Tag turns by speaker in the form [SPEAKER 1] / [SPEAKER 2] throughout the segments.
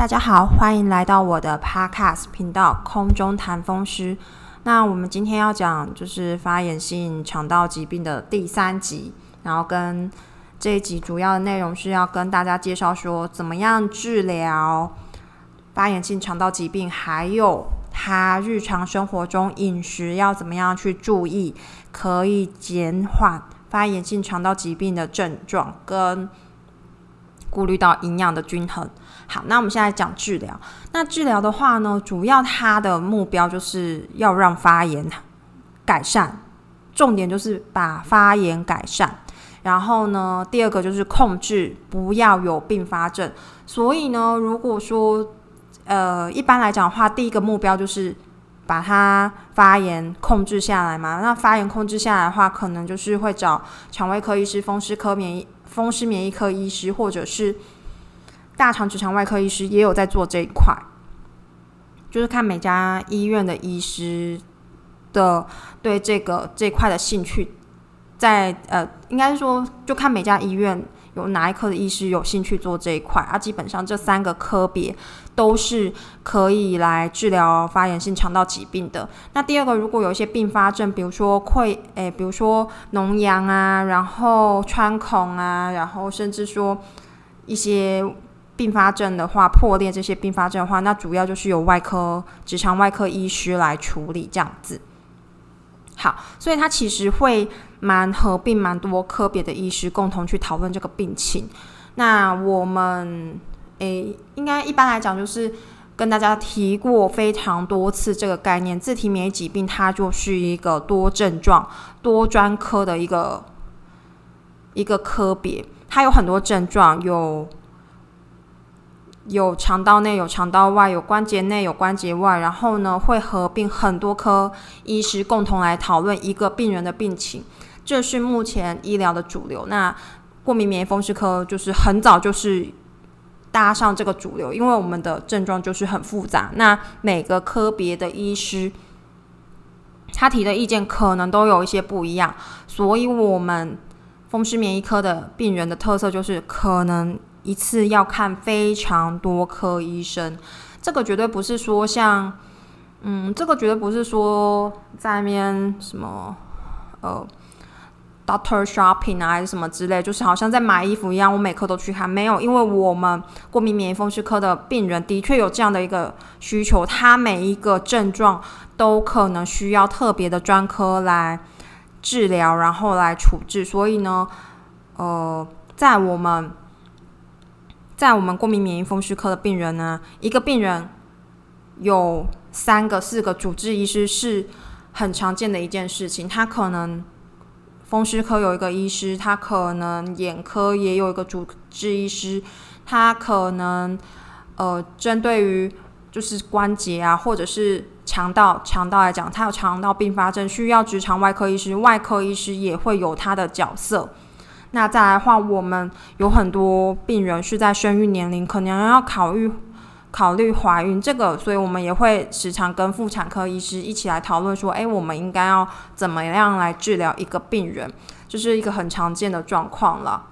[SPEAKER 1] 大家好，欢迎来到我的 Podcast 频道《空中谈风湿》。那我们今天要讲就是发炎性肠道疾病的第三集，然后跟这一集主要的内容是要跟大家介绍说怎么样治疗发炎性肠道疾病，还有他日常生活中饮食要怎么样去注意，可以减缓发炎性肠道疾病的症状，跟顾虑到营养的均衡。好，那我们现在讲治疗。那治疗的话呢，主要它的目标就是要让发炎改善，重点就是把发炎改善。然后呢，第二个就是控制，不要有并发症。所以呢，如果说呃一般来讲的话，第一个目标就是把它发炎控制下来嘛。那发炎控制下来的话，可能就是会找肠胃科医师、风湿科免疫、风湿免疫科医师，或者是。大肠直肠外科医师也有在做这一块，就是看每家医院的医师的对这个这块的兴趣，在呃，应该说就看每家医院有哪一科的医师有兴趣做这一块，啊，基本上这三个科别都是可以来治疗发炎性肠道疾病的。那第二个，如果有一些并发症，比如说溃，诶，比如说脓疡啊，然后穿孔啊，然后甚至说一些。并发症的话，破裂这些并发症的话，那主要就是由外科直肠外科医师来处理这样子。好，所以它其实会蛮合并蛮多科别的医师共同去讨论这个病情。那我们诶，应该一般来讲就是跟大家提过非常多次这个概念，自体免疫疾病它就是一个多症状、多专科的一个一个科别，它有很多症状有。有肠道内，有肠道外，有关节内，有关节外，然后呢，会合并很多科医师共同来讨论一个病人的病情，这是目前医疗的主流。那过敏免疫风湿科就是很早就是搭上这个主流，因为我们的症状就是很复杂。那每个科别的医师他提的意见可能都有一些不一样，所以我们风湿免疫科的病人的特色就是可能。一次要看非常多科医生，这个绝对不是说像，嗯，这个绝对不是说在面什么呃，doctor shopping 啊，还是什么之类，就是好像在买衣服一样，我每科都去看。没有，因为我们过敏免疫风湿科的病人的确有这样的一个需求，他每一个症状都可能需要特别的专科来治疗，然后来处置。所以呢，呃，在我们在我们过敏免疫风湿科的病人呢，一个病人有三个、四个主治医师是很常见的一件事情。他可能风湿科有一个医师，他可能眼科也有一个主治医师，他可能呃针对于就是关节啊，或者是肠道肠道来讲，他有肠道并发症，需要直肠外科医师，外科医师也会有他的角色。那再来的话，我们有很多病人是在生育年龄，可能要考虑考虑怀孕这个，所以我们也会时常跟妇产科医师一起来讨论说，哎，我们应该要怎么样来治疗一个病人，这是一个很常见的状况了。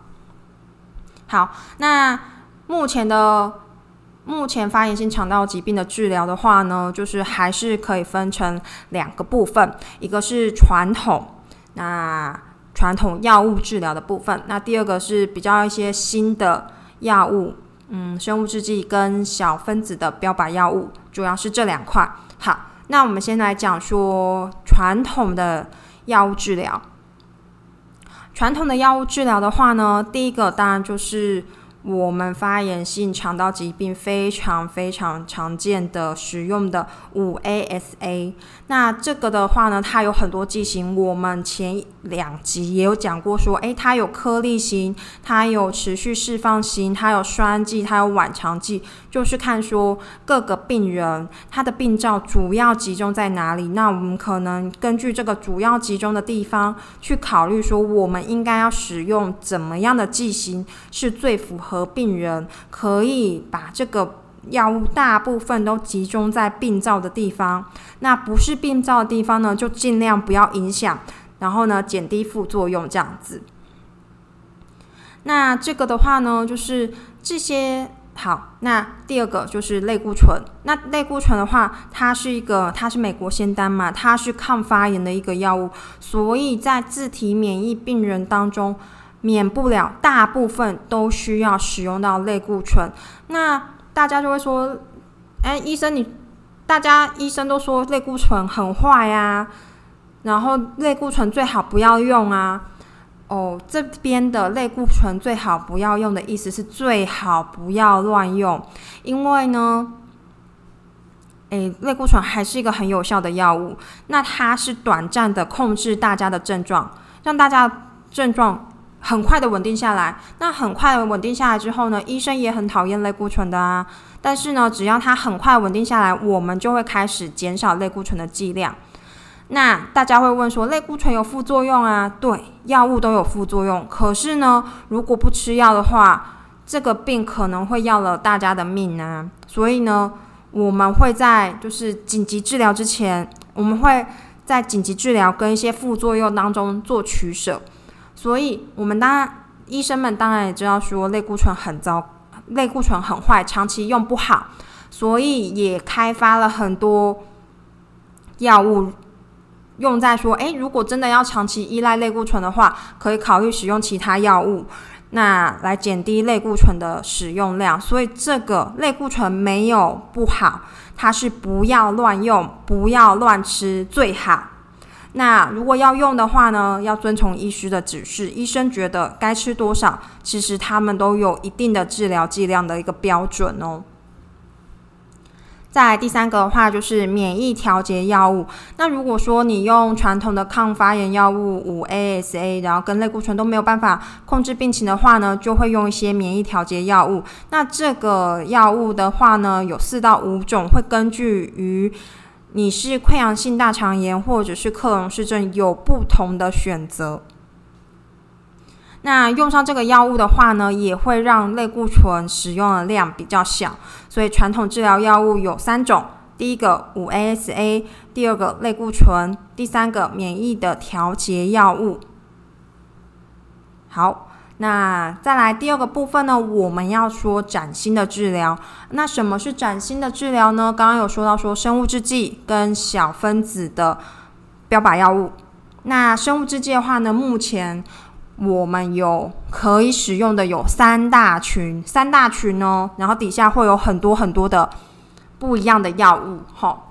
[SPEAKER 1] 好，那目前的目前发炎性肠道疾病的治疗的话呢，就是还是可以分成两个部分，一个是传统，那。传统药物治疗的部分，那第二个是比较一些新的药物，嗯，生物制剂跟小分子的标靶药物，主要是这两块。好，那我们先来讲说传统的药物治疗。传统的药物治疗的话呢，第一个当然就是。我们发炎性肠道疾病非常非常常见的使用的五 ASA，那这个的话呢，它有很多剂型。我们前两集也有讲过，说诶，它有颗粒型，它有持续释放型，它有栓剂，它有晚长剂，就是看说各个病人他的病灶主要集中在哪里。那我们可能根据这个主要集中的地方去考虑说，我们应该要使用怎么样的剂型是最符合。病人可以把这个药物大部分都集中在病灶的地方，那不是病灶的地方呢，就尽量不要影响，然后呢，减低副作用这样子。那这个的话呢，就是这些好，那第二个就是类固醇。那类固醇的话，它是一个，它是美国仙丹嘛，它是抗发炎的一个药物，所以在自体免疫病人当中，免不了大部分都需要使用到类固醇。那大家就会说，哎，医生你，大家医生都说类固醇很坏呀，然后类固醇最好不要用啊。哦，这边的类固醇最好不要用的意思是最好不要乱用，因为呢，诶，类固醇还是一个很有效的药物，那它是短暂的控制大家的症状，让大家症状很快的稳定下来。那很快稳定下来之后呢，医生也很讨厌类固醇的啊，但是呢，只要它很快稳定下来，我们就会开始减少类固醇的剂量。那大家会问说，类固醇有副作用啊？对，药物都有副作用。可是呢，如果不吃药的话，这个病可能会要了大家的命啊。所以呢，我们会在就是紧急治疗之前，我们会在紧急治疗跟一些副作用当中做取舍。所以，我们当然医生们当然也知道说，类固醇很糟，类固醇很坏，长期用不好，所以也开发了很多药物。用在说，诶，如果真的要长期依赖类固醇的话，可以考虑使用其他药物，那来减低类固醇的使用量。所以这个类固醇没有不好，它是不要乱用，不要乱吃最好。那如果要用的话呢，要遵从医师的指示，医生觉得该吃多少，其实他们都有一定的治疗剂量的一个标准哦。再第三个的话，就是免疫调节药物。那如果说你用传统的抗发炎药物五 ASA，然后跟类固醇都没有办法控制病情的话呢，就会用一些免疫调节药物。那这个药物的话呢，有四到五种，会根据于你是溃疡性大肠炎或者是克隆氏症有不同的选择。那用上这个药物的话呢，也会让类固醇使用的量比较小。所以传统治疗药物有三种：第一个五 ASA，第二个类固醇，第三个免疫的调节药物。好，那再来第二个部分呢，我们要说崭新的治疗。那什么是崭新的治疗呢？刚刚有说到说生物制剂跟小分子的标靶药物。那生物制剂的话呢，目前我们有可以使用的有三大群，三大群哦，然后底下会有很多很多的不一样的药物，哈。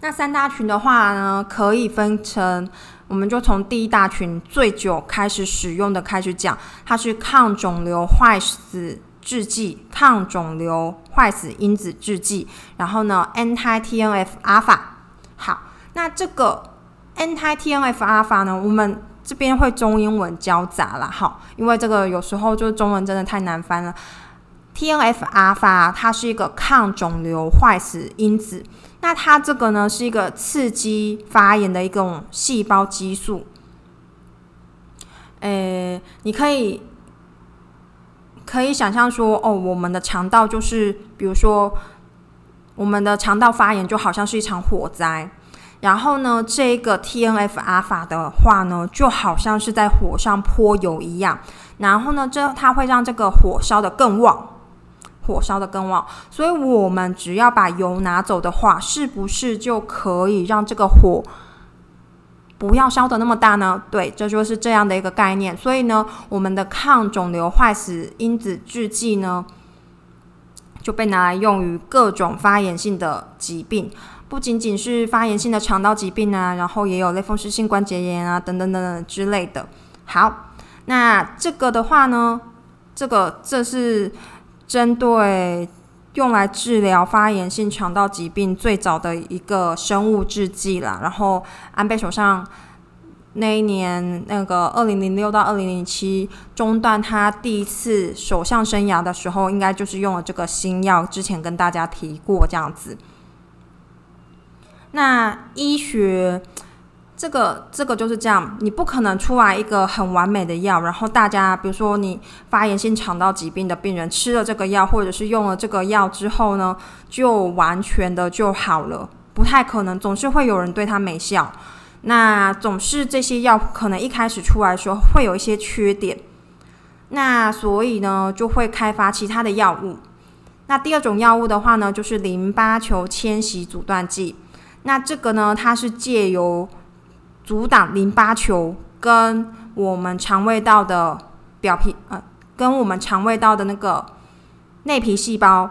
[SPEAKER 1] 那三大群的话呢，可以分成，我们就从第一大群最久开始使用的开始讲，它是抗肿瘤坏死制剂，抗肿瘤坏死因子制剂，然后呢，anti TNF alpha。好，那这个 anti TNF alpha 呢，我们这边会中英文交杂了，哈，因为这个有时候就是中文真的太难翻了。T N F 阿法它是一个抗肿瘤坏死因子，那它这个呢是一个刺激发炎的一种细胞激素。诶，你可以可以想象说，哦，我们的肠道就是，比如说我们的肠道发炎就好像是一场火灾。然后呢，这个 T N F 阿法的话呢，就好像是在火上泼油一样。然后呢，这它会让这个火烧的更旺，火烧的更旺。所以，我们只要把油拿走的话，是不是就可以让这个火不要烧的那么大呢？对，这就是这样的一个概念。所以呢，我们的抗肿瘤坏死因子制剂呢，就被拿来用于各种发炎性的疾病。不仅仅是发炎性的肠道疾病啊，然后也有类风湿性关节炎啊，等等等等之类的。好，那这个的话呢，这个这是针对用来治疗发炎性肠道疾病最早的一个生物制剂啦。然后安倍首相那一年，那个二零零六到二零零七中断他第一次首相生涯的时候，应该就是用了这个新药。之前跟大家提过这样子。那医学这个这个就是这样，你不可能出来一个很完美的药，然后大家比如说你发炎性肠道疾病的病人吃了这个药，或者是用了这个药之后呢，就完全的就好了，不太可能，总是会有人对它没效。那总是这些药可能一开始出来的时候会有一些缺点，那所以呢，就会开发其他的药物。那第二种药物的话呢，就是淋巴球迁徙阻断剂。那这个呢，它是借由阻挡淋巴球跟我们肠胃道的表皮，呃，跟我们肠胃道的那个内皮细胞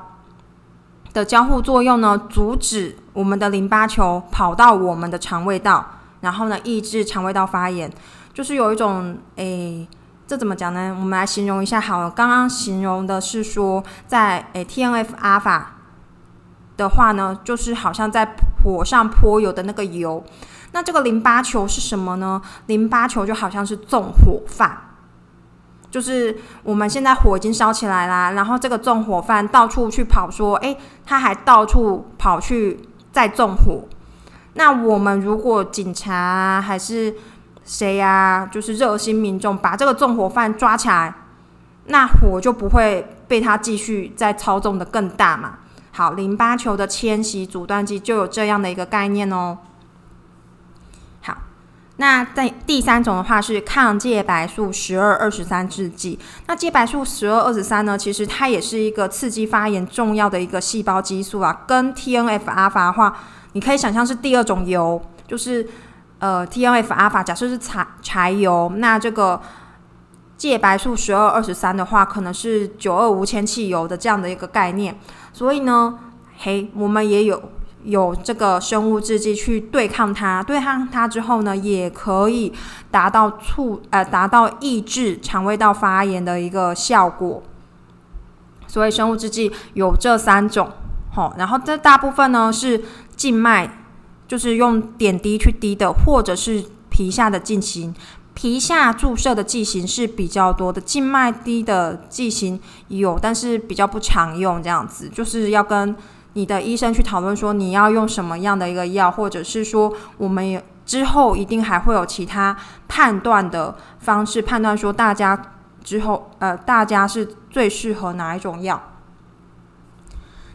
[SPEAKER 1] 的交互作用呢，阻止我们的淋巴球跑到我们的肠胃道，然后呢，抑制肠胃道发炎。就是有一种，诶，这怎么讲呢？我们来形容一下好了。刚刚形容的是说，在诶 T N F 阿法的话呢，就是好像在火上泼油的那个油。那这个淋巴球是什么呢？淋巴球就好像是纵火犯，就是我们现在火已经烧起来啦，然后这个纵火犯到处去跑，说，诶，他还到处跑去再纵火。那我们如果警察还是谁呀？就是热心民众把这个纵火犯抓起来，那火就不会被他继续再操纵的更大嘛。好，淋巴球的迁徙阻断剂就有这样的一个概念哦。好，那在第三种的话是抗介白素十二二十三制剂。那介白素十二二十三呢，其实它也是一个刺激发炎重要的一个细胞激素啊。跟 T N F 阿法的话，你可以想象是第二种油，就是。呃，T N F 阿法假设是柴柴油，那这个介白素十二二十三的话，可能是九二无铅汽油的这样的一个概念。所以呢，嘿，我们也有有这个生物制剂去对抗它，对抗它之后呢，也可以达到促呃达到抑制肠胃道发炎的一个效果。所以生物制剂有这三种，好，然后这大部分呢是静脉。就是用点滴去滴的，或者是皮下的进行，皮下注射的剂型是比较多的，静脉滴的剂型有，但是比较不常用。这样子就是要跟你的医生去讨论，说你要用什么样的一个药，或者是说我们之后一定还会有其他判断的方式，判断说大家之后呃大家是最适合哪一种药。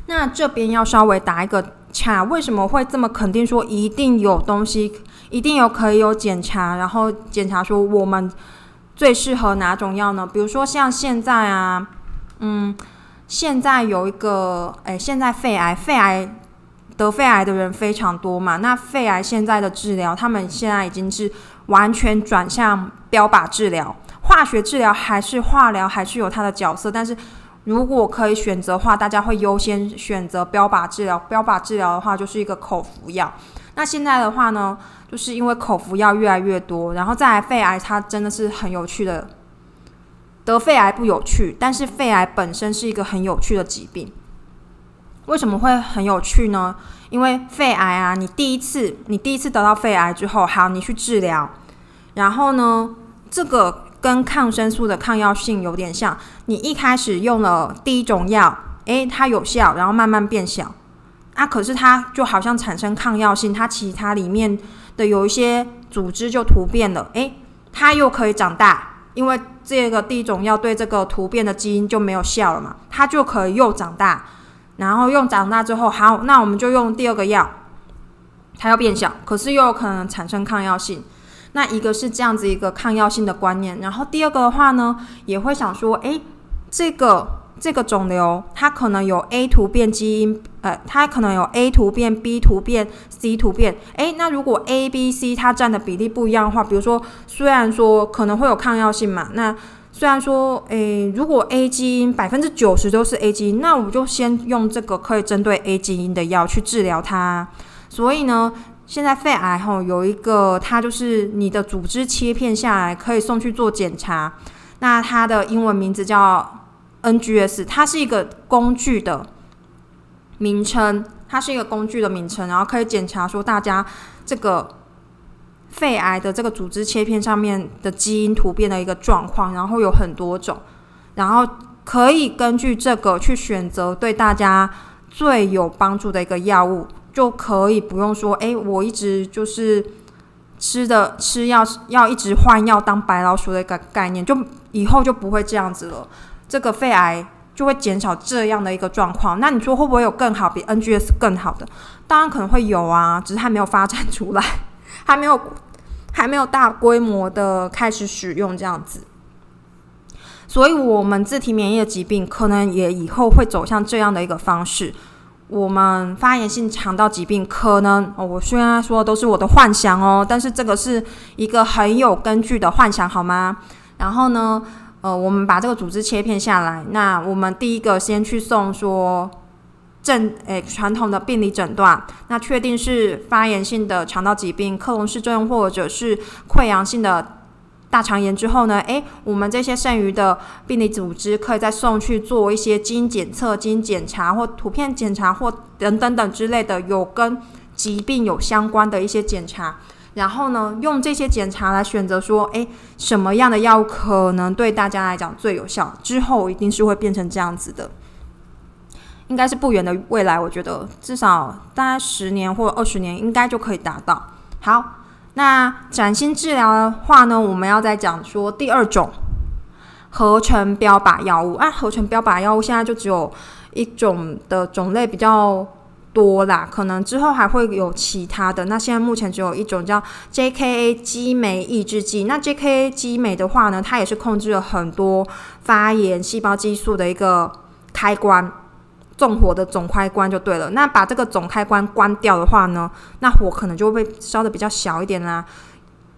[SPEAKER 1] 那这边要稍微打一个。查为什么会这么肯定说一定有东西，一定有可以有检查，然后检查说我们最适合哪种药呢？比如说像现在啊，嗯，现在有一个，哎，现在肺癌，肺癌得肺癌的人非常多嘛。那肺癌现在的治疗，他们现在已经是完全转向标靶治疗，化学治疗还是化疗，还是有它的角色，但是。如果可以选择的话，大家会优先选择标靶治疗。标靶治疗的话，就是一个口服药。那现在的话呢，就是因为口服药越来越多，然后再来肺癌，它真的是很有趣的。得肺癌不有趣，但是肺癌本身是一个很有趣的疾病。为什么会很有趣呢？因为肺癌啊，你第一次你第一次得到肺癌之后，好，你去治疗，然后呢，这个。跟抗生素的抗药性有点像，你一开始用了第一种药，诶，它有效，然后慢慢变小，啊，可是它就好像产生抗药性，它其他里面的有一些组织就突变了，诶，它又可以长大，因为这个第一种药对这个突变的基因就没有效了嘛，它就可以又长大，然后用长大之后，好，那我们就用第二个药，它要变小，可是又可能产生抗药性。那一个是这样子一个抗药性的观念，然后第二个的话呢，也会想说，诶，这个这个肿瘤它可能有 A 突变基因，呃，它可能有 A 突变、B 突变、C 突变，诶，那如果 A、B、C 它占的比例不一样的话，比如说虽然说可能会有抗药性嘛，那虽然说，诶，如果 A 基因百分之九十都是 A 基因，那我就先用这个可以针对 A 基因的药去治疗它，所以呢。现在肺癌吼有一个，它就是你的组织切片下来可以送去做检查，那它的英文名字叫 NGS，它是一个工具的名称，它是一个工具的名称，然后可以检查说大家这个肺癌的这个组织切片上面的基因突变的一个状况，然后有很多种，然后可以根据这个去选择对大家最有帮助的一个药物。就可以不用说，哎，我一直就是吃的吃药要一直换药当白老鼠的一个概念，就以后就不会这样子了。这个肺癌就会减少这样的一个状况。那你说会不会有更好比 NGS 更好的？当然可能会有啊，只是还没有发展出来，还没有还没有大规模的开始使用这样子。所以，我们自体免疫的疾病可能也以后会走向这样的一个方式。我们发炎性肠道疾病可能，我虽然说都是我的幻想哦，但是这个是一个很有根据的幻想，好吗？然后呢，呃，我们把这个组织切片下来，那我们第一个先去送说正诶传统的病理诊断，那确定是发炎性的肠道疾病，克隆氏症或者是溃疡性的。大肠炎之后呢？诶，我们这些剩余的病理组织可以再送去做一些基因检测、基因检查或图片检查或等等等之类的有跟疾病有相关的一些检查。然后呢，用这些检查来选择说，诶，什么样的药物可能对大家来讲最有效？之后一定是会变成这样子的，应该是不远的未来，我觉得至少大概十年或二十年应该就可以达到。好。那崭新治疗的话呢，我们要再讲说第二种合成标靶药物啊，合成标靶药物现在就只有一种的种类比较多啦，可能之后还会有其他的。那现在目前只有一种叫 JKA 激酶抑制剂。那 JKA 激酶的话呢，它也是控制了很多发炎细胞激素的一个开关。纵火的总开关就对了。那把这个总开关关掉的话呢，那火可能就会烧的比较小一点啦。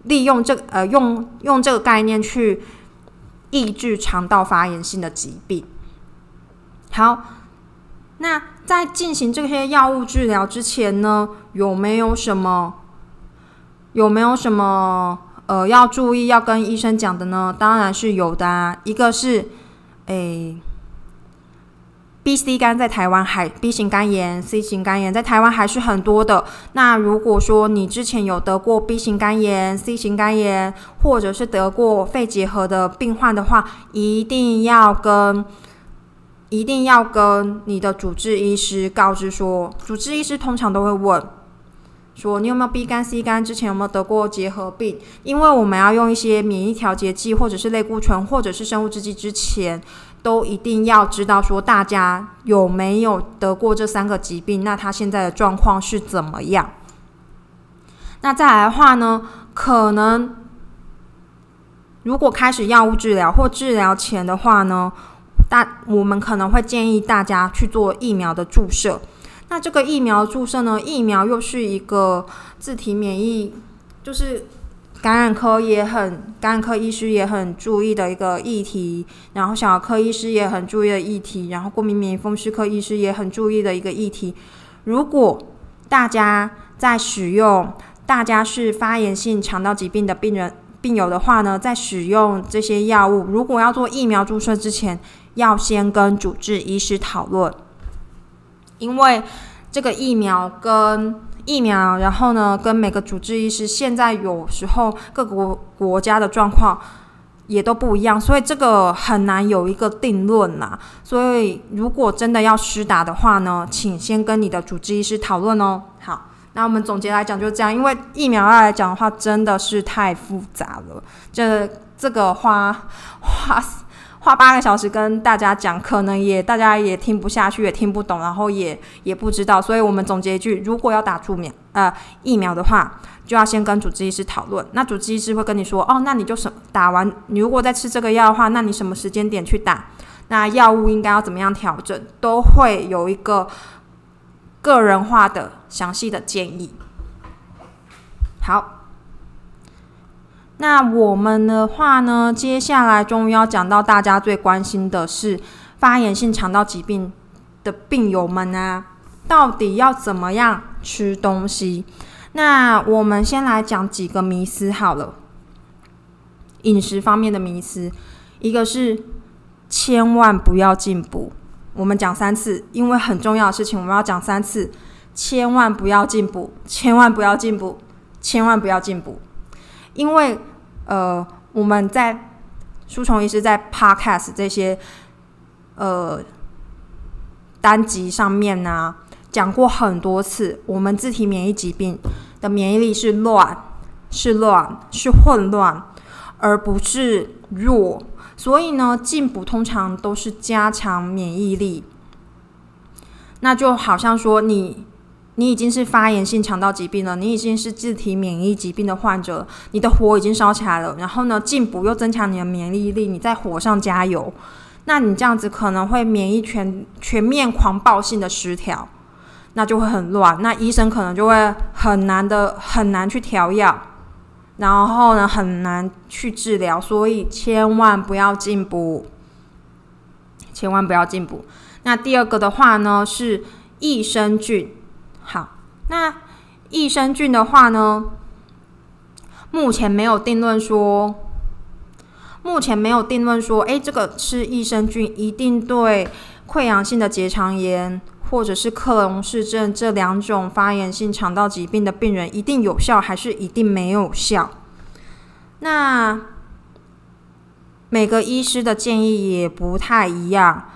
[SPEAKER 1] 利用这呃用用这个概念去抑制肠道发炎性的疾病。好，那在进行这些药物治疗之前呢，有没有什么有没有什么呃要注意要跟医生讲的呢？当然是有的啊。一个是诶。B、C 肝在台湾还 B 型肝炎、C 型肝炎在台湾还是很多的。那如果说你之前有得过 B 型肝炎、C 型肝炎，或者是得过肺结核的病患的话，一定要跟一定要跟你的主治医师告知说，主治医师通常都会问说你有没有 B 肝、C 肝，之前有没有得过结核病？因为我们要用一些免疫调节剂，或者是类固醇，或者是生物制剂之前。都一定要知道说大家有没有得过这三个疾病，那他现在的状况是怎么样？那再来的话呢，可能如果开始药物治疗或治疗前的话呢，大我们可能会建议大家去做疫苗的注射。那这个疫苗注射呢，疫苗又是一个自体免疫，就是。感染科也很，感染科医师也很注意的一个议题，然后小儿科医师也很注意的议题，然后过敏免疫风湿科医师也很注意的一个议题。如果大家在使用，大家是发炎性肠道疾病的病人病友的话呢，在使用这些药物，如果要做疫苗注射之前，要先跟主治医师讨论，因为这个疫苗跟疫苗，然后呢，跟每个主治医师现在有时候各国国家的状况也都不一样，所以这个很难有一个定论啦。所以如果真的要施打的话呢，请先跟你的主治医师讨论哦。好，那我们总结来讲就是这样，因为疫苗来讲的话真的是太复杂了，这这个花花。花八个小时跟大家讲，可能也大家也听不下去，也听不懂，然后也也不知道，所以我们总结一句：如果要打注苗呃疫苗的话，就要先跟主治医师讨论。那主治医师会跟你说：哦，那你就什打完，你如果再吃这个药的话，那你什么时间点去打？那药物应该要怎么样调整？都会有一个个人化的详细的建议。好。那我们的话呢？接下来终于要讲到大家最关心的是发炎性肠道疾病的病友们啊，到底要怎么样吃东西？那我们先来讲几个迷思好了。饮食方面的迷思，一个是千万不要进补。我们讲三次，因为很重要的事情，我们要讲三次。千万不要进补，千万不要进补，千万不要进补。因为，呃，我们在书虫医师在 Podcast 这些呃单集上面呢讲过很多次，我们自体免疫疾病的免疫力是乱，是乱，是混乱，而不是弱。所以呢，进补通常都是加强免疫力。那就好像说，你你已经是发炎性肠道疾病了，你已经是自体免疫疾病的患者，你的火已经烧起来了，然后呢，进补又增强你的免疫力，你在火上加油，那你这样子可能会免疫全全面狂暴性的失调，那就会很乱，那医生可能就会很难的很难去调药，然后呢很难去治疗，所以千万不要进补，千万不要进补。那第二个的话呢是益生菌。好，那益生菌的话呢，目前没有定论说，目前没有定论说，哎，这个吃益生菌一定对溃疡性的结肠炎或者是克隆氏症这两种发炎性肠道疾病的病人一定有效，还是一定没有效？那每个医师的建议也不太一样。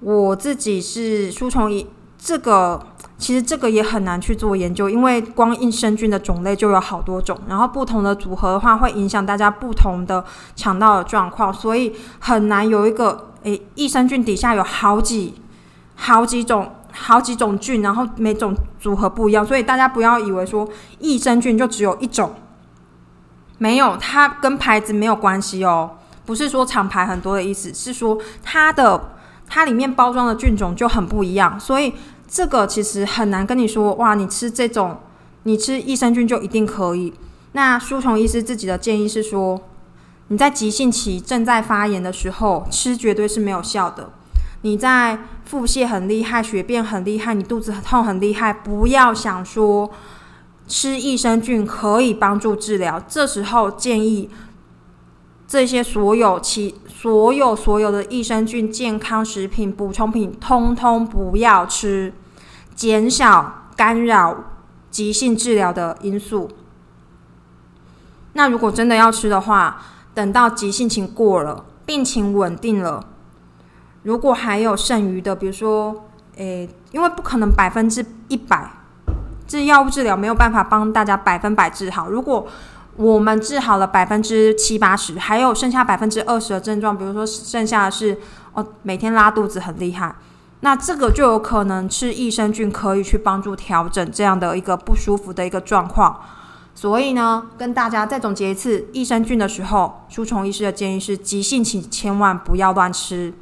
[SPEAKER 1] 我自己是书虫一，这个。其实这个也很难去做研究，因为光益生菌的种类就有好多种，然后不同的组合的话，会影响大家不同的肠道的状况，所以很难有一个诶，益生菌底下有好几好几种好几种菌，然后每种组合不一样，所以大家不要以为说益生菌就只有一种，没有，它跟牌子没有关系哦，不是说厂牌很多的意思，是说它的它里面包装的菌种就很不一样，所以。这个其实很难跟你说，哇，你吃这种，你吃益生菌就一定可以。那舒虫医师自己的建议是说，你在急性期正在发炎的时候吃绝对是没有效的。你在腹泻很厉害、血便很厉害、你肚子痛很厉害，不要想说吃益生菌可以帮助治疗。这时候建议这些所有其所有所有的益生菌健康食品补充品，通通不要吃。减少干扰急性治疗的因素。那如果真的要吃的话，等到急性情过了，病情稳定了，如果还有剩余的，比如说，诶，因为不可能百分之一百，这药物治疗没有办法帮大家百分百治好。如果我们治好了百分之七八十，还有剩下百分之二十的症状，比如说剩下的是哦，每天拉肚子很厉害。那这个就有可能吃益生菌可以去帮助调整这样的一个不舒服的一个状况，所以呢，跟大家再总结一次，益生菌的时候，舒虫医师的建议是急性期千万不要乱吃，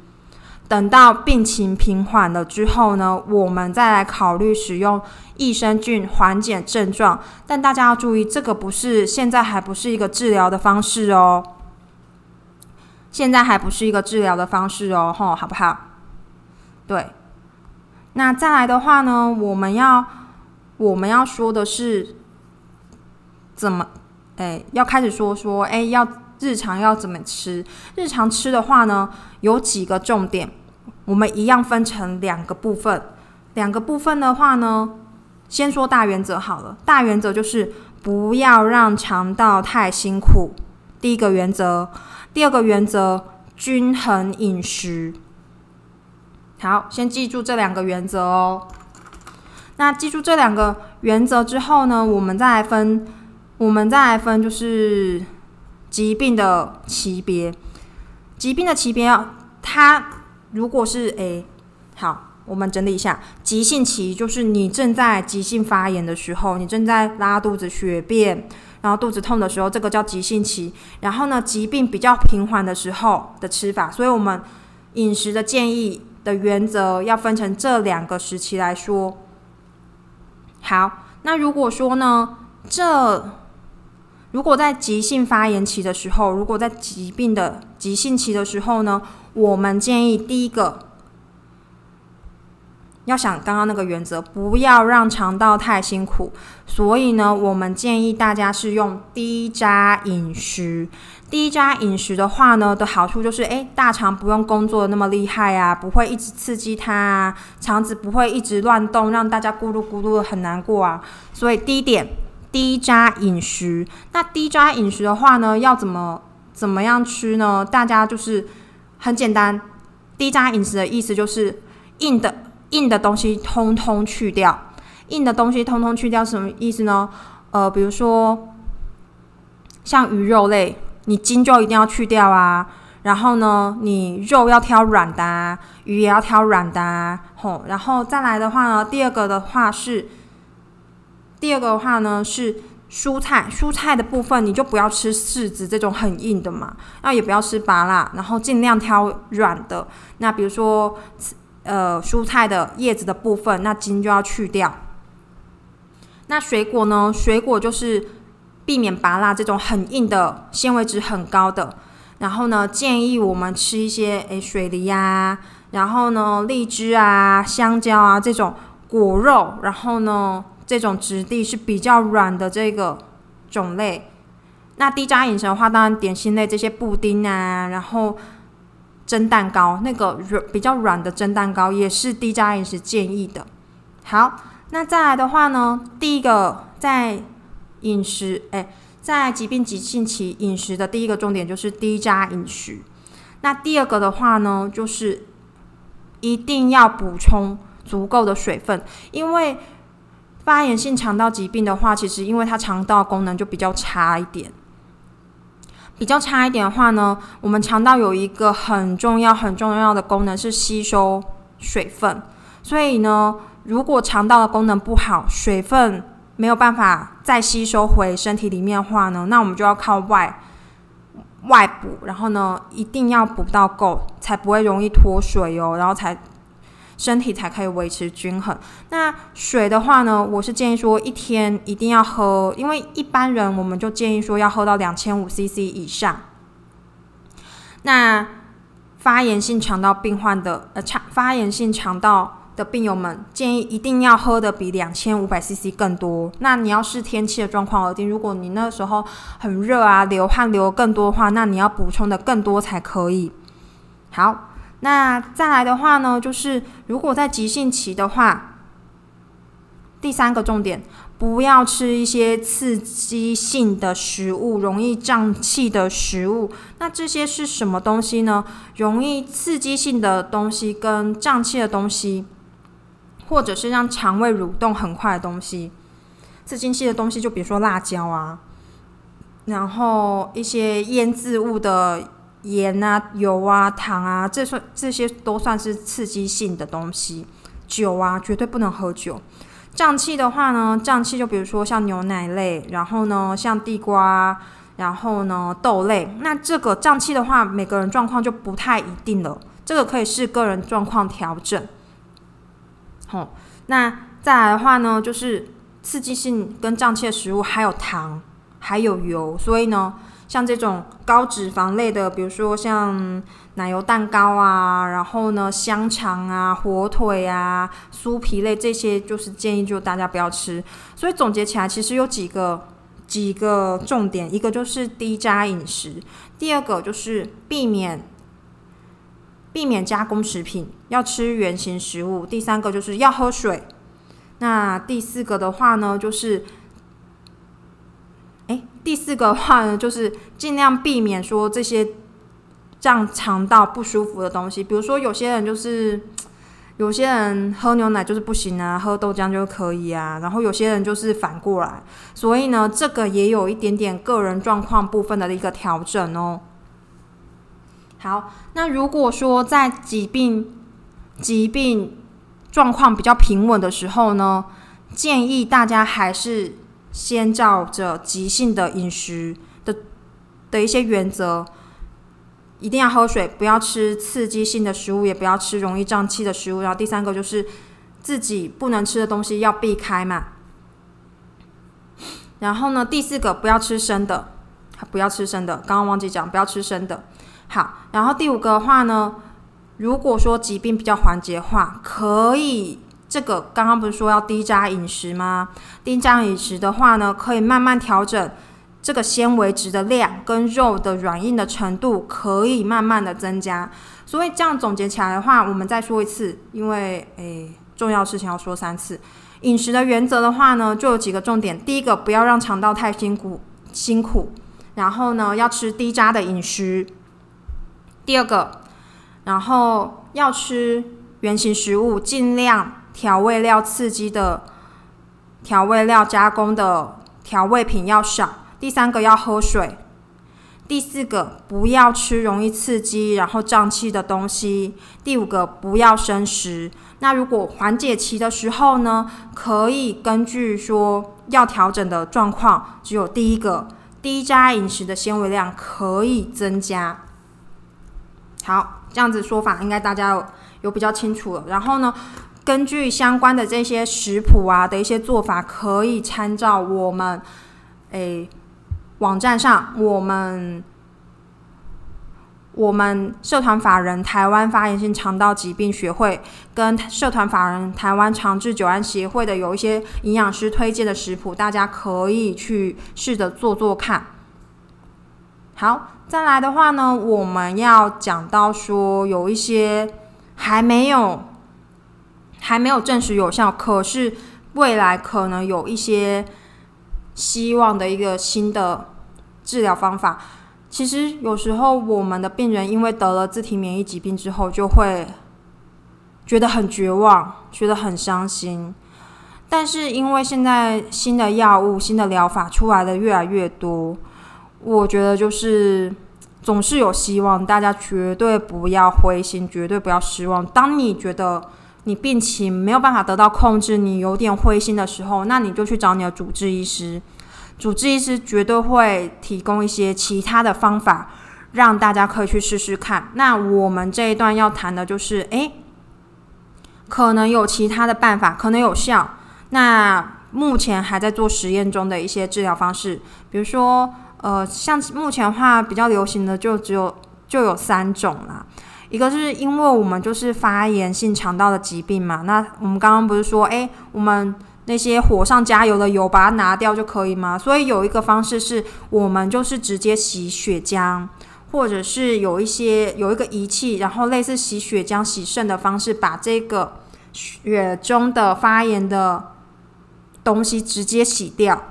[SPEAKER 1] 等到病情平缓了之后呢，我们再来考虑使用益生菌缓解症状。但大家要注意，这个不是现在还不是一个治疗的方式哦，现在还不是一个治疗的方式哦，吼，好不好？对，那再来的话呢，我们要我们要说的是怎么，哎，要开始说说，哎，要日常要怎么吃？日常吃的话呢，有几个重点，我们一样分成两个部分。两个部分的话呢，先说大原则好了。大原则就是不要让肠道太辛苦，第一个原则。第二个原则，均衡饮食。好，先记住这两个原则哦。那记住这两个原则之后呢，我们再来分，我们再来分就是疾病的级别。疾病的级别，它如果是诶，好，我们整理一下，急性期就是你正在急性发炎的时候，你正在拉肚子、血便，然后肚子痛的时候，这个叫急性期。然后呢，疾病比较平缓的时候的吃法，所以我们饮食的建议。的原则要分成这两个时期来说。好，那如果说呢，这如果在急性发炎期的时候，如果在疾病的急性期的时候呢，我们建议第一个要想刚刚那个原则，不要让肠道太辛苦，所以呢，我们建议大家是用低渣饮食。低渣饮食的话呢，的好处就是，诶，大肠不用工作那么厉害啊，不会一直刺激它啊，肠子不会一直乱动，让大家咕噜咕噜的很难过啊。所以第一点，低渣饮食。那低渣饮食的话呢，要怎么怎么样吃呢？大家就是很简单，低渣饮食的意思就是硬的硬的东西通通去掉，硬的东西通通去掉，什么意思呢？呃，比如说像鱼肉类。你筋就一定要去掉啊，然后呢，你肉要挑软的，啊，鱼也要挑软的，啊，吼，然后再来的话呢，第二个的话是第二个的话呢是蔬菜，蔬菜的部分你就不要吃柿子这种很硬的嘛，那也不要吃芭辣，然后尽量挑软的。那比如说呃蔬菜的叶子的部分，那筋就要去掉。那水果呢？水果就是避免拔辣这种很硬的、纤维值很高的。然后呢，建议我们吃一些诶水梨呀，然后呢荔枝啊、香蕉啊这种果肉。然后呢，这种质地是比较软的这个种类。那低渣饮食的话，当然点心类这些布丁啊，然后蒸蛋糕那个软比较软的蒸蛋糕也是低渣饮食建议的。好。那再来的话呢，第一个在饮食，哎，在疾病急性期饮食的第一个重点就是低渣饮食。那第二个的话呢，就是一定要补充足够的水分，因为发炎性肠道疾病的话，其实因为它肠道功能就比较差一点，比较差一点的话呢，我们肠道有一个很重要很重要的功能是吸收水分，所以呢。如果肠道的功能不好，水分没有办法再吸收回身体里面的话呢，那我们就要靠外外补，然后呢，一定要补到够，才不会容易脱水哦，然后才身体才可以维持均衡。那水的话呢，我是建议说一天一定要喝，因为一般人我们就建议说要喝到两千五 CC 以上。那发炎性肠道病患的呃肠发炎性肠道。的病友们建议一定要喝的比两千五百 CC 更多。那你要视天气的状况而定。如果你那时候很热啊，流汗流更多的话，那你要补充的更多才可以。好，那再来的话呢，就是如果在急性期的话，第三个重点，不要吃一些刺激性的食物，容易胀气的食物。那这些是什么东西呢？容易刺激性的东西跟胀气的东西。或者是让肠胃蠕动很快的东西，刺激性的东西，就比如说辣椒啊，然后一些腌制物的盐啊、油啊、糖啊，这算这些都算是刺激性的东西。酒啊，绝对不能喝酒。胀气的话呢，胀气就比如说像牛奶类，然后呢像地瓜，然后呢豆类。那这个胀气的话，每个人状况就不太一定了，这个可以视个人状况调整。哦，那再来的话呢，就是刺激性跟胀气的食物，还有糖，还有油，所以呢，像这种高脂肪类的，比如说像奶油蛋糕啊，然后呢香肠啊、火腿啊、酥皮类这些，就是建议就大家不要吃。所以总结起来，其实有几个几个重点，一个就是低渣饮食，第二个就是避免。避免加工食品，要吃原形食物。第三个就是要喝水。那第四个的话呢，就是，哎，第四个话呢，就是尽量避免说这些让肠道不舒服的东西。比如说，有些人就是，有些人喝牛奶就是不行啊，喝豆浆就可以啊。然后有些人就是反过来，所以呢，这个也有一点点个人状况部分的一个调整哦。好，那如果说在疾病疾病状况比较平稳的时候呢，建议大家还是先照着急性的饮食的的一些原则，一定要喝水，不要吃刺激性的食物，也不要吃容易胀气的食物。然后第三个就是自己不能吃的东西要避开嘛。然后呢，第四个不要吃生的，不要吃生的，刚刚忘记讲，不要吃生的。好，然后第五个的话呢，如果说疾病比较缓解的话，可以这个刚刚不是说要低渣饮食吗？低渣饮食的话呢，可以慢慢调整这个纤维质的量跟肉的软硬的程度，可以慢慢的增加。所以这样总结起来的话，我们再说一次，因为诶重要事情要说三次。饮食的原则的话呢，就有几个重点。第一个，不要让肠道太辛苦辛苦，然后呢，要吃低渣的饮食。第二个，然后要吃原形食物，尽量调味料刺激的调味料加工的调味品要少。第三个要喝水。第四个，不要吃容易刺激然后胀气的东西。第五个，不要生食。那如果缓解期的时候呢，可以根据说要调整的状况，只有第一个低渣饮食的纤维量可以增加。好，这样子说法应该大家有有比较清楚了。然后呢，根据相关的这些食谱啊的一些做法，可以参照我们诶。网站上，我们我们社团法人台湾发炎性肠道疾病学会跟社团法人台湾长治久安协会的有一些营养师推荐的食谱，大家可以去试着做做看。好，再来的话呢，我们要讲到说有一些还没有还没有证实有效，可是未来可能有一些希望的一个新的。治疗方法，其实有时候我们的病人因为得了自体免疫疾病之后，就会觉得很绝望，觉得很伤心。但是因为现在新的药物、新的疗法出来的越来越多，我觉得就是总是有希望。大家绝对不要灰心，绝对不要失望。当你觉得你病情没有办法得到控制，你有点灰心的时候，那你就去找你的主治医师。主治医师绝对会提供一些其他的方法，让大家可以去试试看。那我们这一段要谈的就是，诶，可能有其他的办法，可能有效。那目前还在做实验中的一些治疗方式，比如说，呃，像目前话比较流行的就只有就有三种啦。一个是因为我们就是发炎性肠道的疾病嘛，那我们刚刚不是说，诶，我们那些火上加油的油，把它拿掉就可以吗？所以有一个方式是我们就是直接洗血浆，或者是有一些有一个仪器，然后类似洗血浆、洗肾的方式，把这个血中的发炎的东西直接洗掉。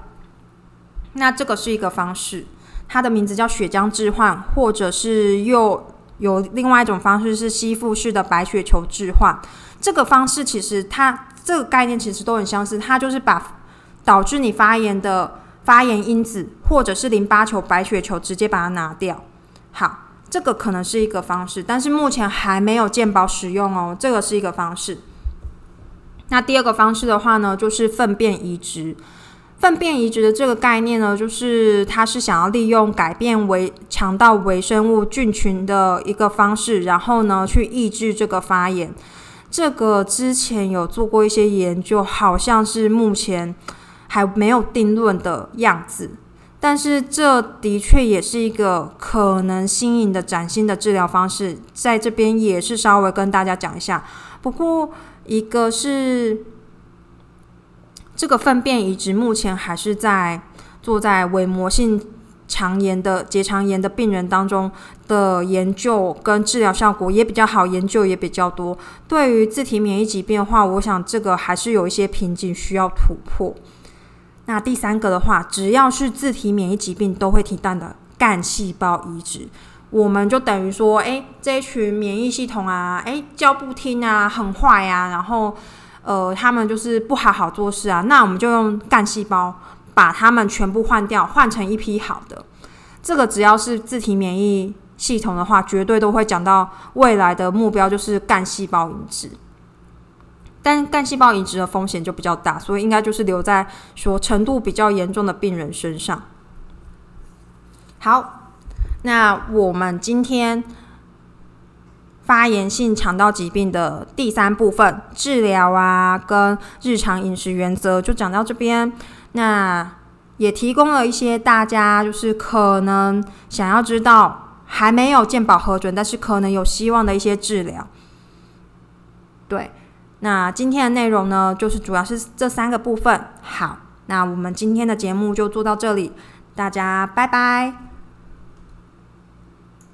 [SPEAKER 1] 那这个是一个方式，它的名字叫血浆置换，或者是又有另外一种方式是吸附式的白血球置换。这个方式其实它。这个概念其实都很相似，它就是把导致你发炎的发炎因子或者是淋巴球、白血球直接把它拿掉。好，这个可能是一个方式，但是目前还没有健保使用哦。这个是一个方式。那第二个方式的话呢，就是粪便移植。粪便移植的这个概念呢，就是它是想要利用改变为肠道微生物菌群的一个方式，然后呢去抑制这个发炎。这个之前有做过一些研究，好像是目前还没有定论的样子。但是这的确也是一个可能新颖的崭新的治疗方式，在这边也是稍微跟大家讲一下。不过，一个是这个粪便移植，目前还是在做在伪膜性。肠炎的结肠炎的病人当中的研究跟治疗效果也比较好，研究也比较多。对于自体免疫疾病的话，我想这个还是有一些瓶颈需要突破。那第三个的话，只要是自体免疫疾病都会提到的干细胞移植，我们就等于说，诶，这群免疫系统啊，诶，教不听啊，很坏呀，然后呃，他们就是不好好做事啊，那我们就用干细胞。把他们全部换掉，换成一批好的。这个只要是自体免疫系统的话，绝对都会讲到未来的目标就是干细胞移植。但干细胞移植的风险就比较大，所以应该就是留在说程度比较严重的病人身上。好，那我们今天发炎性肠道疾病的第三部分治疗啊，跟日常饮食原则就讲到这边。那也提供了一些大家就是可能想要知道还没有健保核准，但是可能有希望的一些治疗。对，那今天的内容呢，就是主要是这三个部分。好，那我们今天的节目就做到这里，大家拜拜。